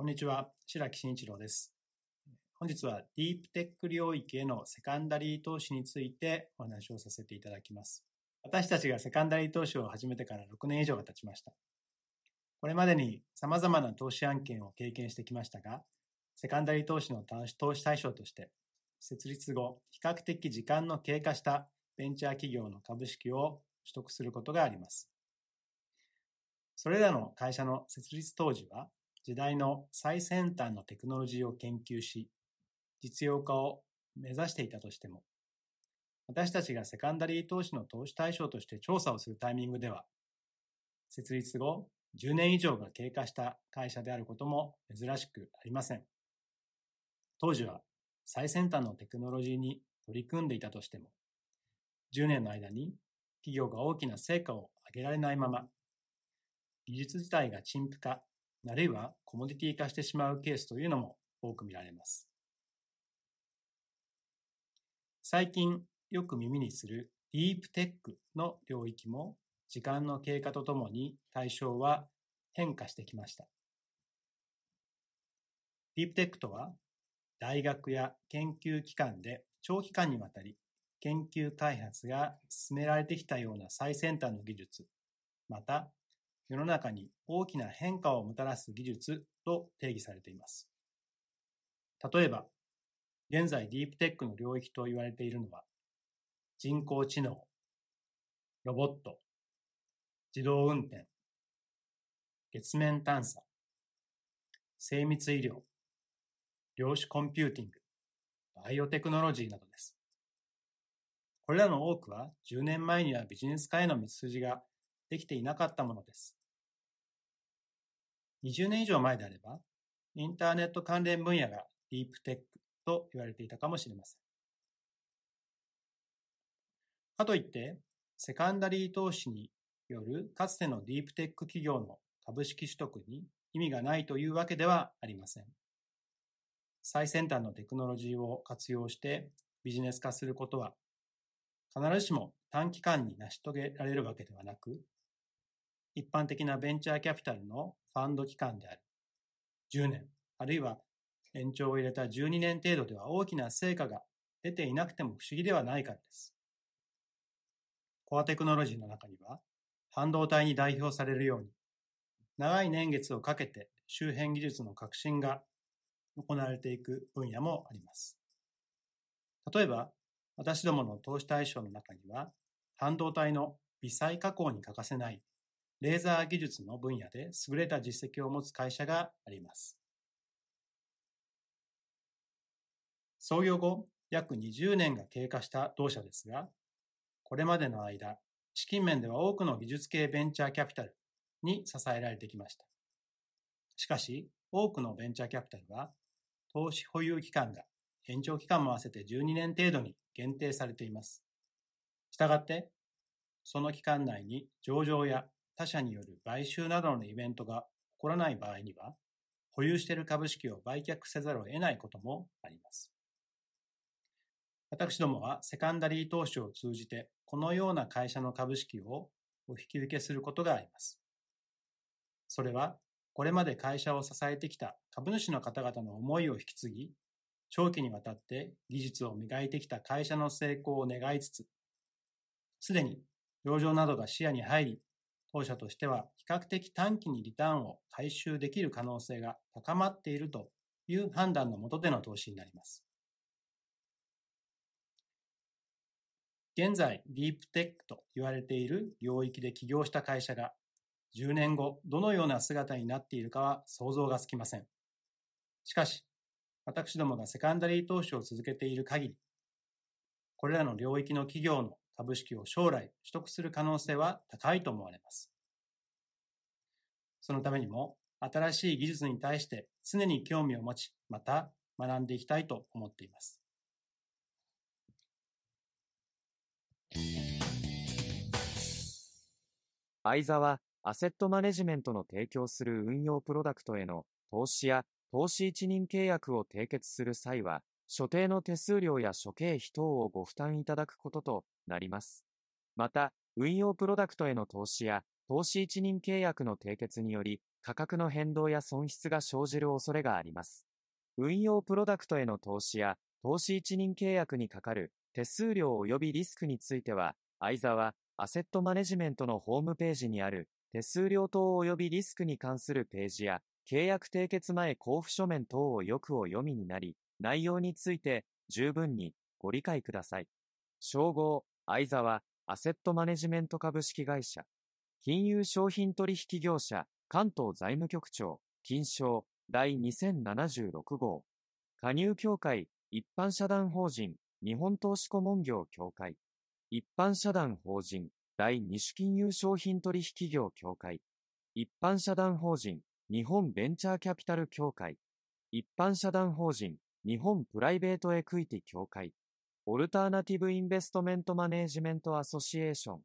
こんにちは、白木慎一郎です。本日はディープテック領域へのセカンダリー投資についてお話をさせていただきます。私たちがセカンダリー投資を始めてから6年以上が経ちました。これまでに様々な投資案件を経験してきましたが、セカンダリー投資の投資対象として、設立後、比較的時間の経過したベンチャー企業の株式を取得することがあります。それらの会社の設立当時は、時代の最先端のテクノロジーを研究し、実用化を目指していたとしても、私たちがセカンダリー投資の投資対象として調査をするタイミングでは、設立後10年以上が経過した会社であることも珍しくありません。当時は最先端のテクノロジーに取り組んでいたとしても、10年の間に企業が大きな成果を上げられないまま、技術自体が陳腐化、あるいはコモディティ化してしまうケースというのも多く見られます。最近よく耳にするディープテックの領域も時間の経過とともに対象は変化してきました。ディープテックとは大学や研究機関で長期間にわたり研究開発が進められてきたような最先端の技術、また世の中に大きな変化をもたらす技術と定義されています。例えば、現在ディープテックの領域と言われているのは、人工知能、ロボット、自動運転、月面探査、精密医療、量子コンピューティング、バイオテクノロジーなどです。これらの多くは10年前にはビジネス化への道筋ができていなかったものです。20年以上前であれば、インターネット関連分野がディープテックと言われていたかもしれません。かといって、セカンダリー投資によるかつてのディープテック企業の株式取得に意味がないというわけではありません。最先端のテクノロジーを活用してビジネス化することは必ずしも短期間に成し遂げられるわけではなく、一般的なベンチャーキャピタルのファンド期間である10年、あるいは延長を入れた12年程度では大きな成果が出ていなくても不思議ではないからです。コアテクノロジーの中には、半導体に代表されるように、長い年月をかけて周辺技術の革新が行われていく分野もあります。例えば、私どもの投資対象の中には、半導体の微細加工に欠かせないレーザー技術の分野で優れた実績を持つ会社があります。創業後、約20年が経過した同社ですが、これまでの間、資金面では多くの技術系ベンチャーキャピタルに支えられてきました。しかし、多くのベンチャーキャピタルは、投資保有期間が延長期間も合わせて12年程度に限定されています。したがって、その期間内に上場や他社による買収などのイベントが起こらない場合には、保有している株式を売却せざるを得ないこともあります。私どもはセカンダリー投資を通じて、このような会社の株式をお引き受けすることがあります。それは、これまで会社を支えてきた株主の方々の思いを引き継ぎ、長期にわたって技術を磨いてきた会社の成功を願いつつ、すでに上場などが視野に入り、当社としては比較的短期にリターンを回収できる可能性が高まっているという判断のもとでの投資になります。現在、ディープテックと言われている領域で起業した会社が10年後どのような姿になっているかは想像がつきません。しかし、私どもがセカンダリー投資を続けている限り、これらの領域の企業の株式を将来取得する可能性は高いと思われます。そのためにも、新しい技術に対して常に興味を持ち、また学んでいきたいと思っています。相沢アセットマネジメントの提供する運用プロダクトへの投資や投資一任契約を締結する際は、所定の手数料や諸経費等をご負担いただくこととなります。また、運用プロダクトへの投資や投資一任契約の締結により、価格の変動や損失が生じる恐れがあります。運用プロダクトへの投資や投資一任契約にかかる手数料及びリスクについては、相沢アセットマネジメントのホームページにある手数料等及びリスクに関するページや契約締結前交付書面等をよくお読みになり、内容について十分にご理解ください。称号、相沢アセットマネジメント株式会社。金融商品取引業者、関東財務局長、金賞、第2076号。加入協会、一般社団法人、日本投資顧問業協会。一般社団法人、第二種金融商品取引業協会。一般社団法人、日本ベンチャーキャピタル協会。一般社団法人、日本プライベートエクイティ協会。オルターナティブインベストメントマネージメントアソシエーション。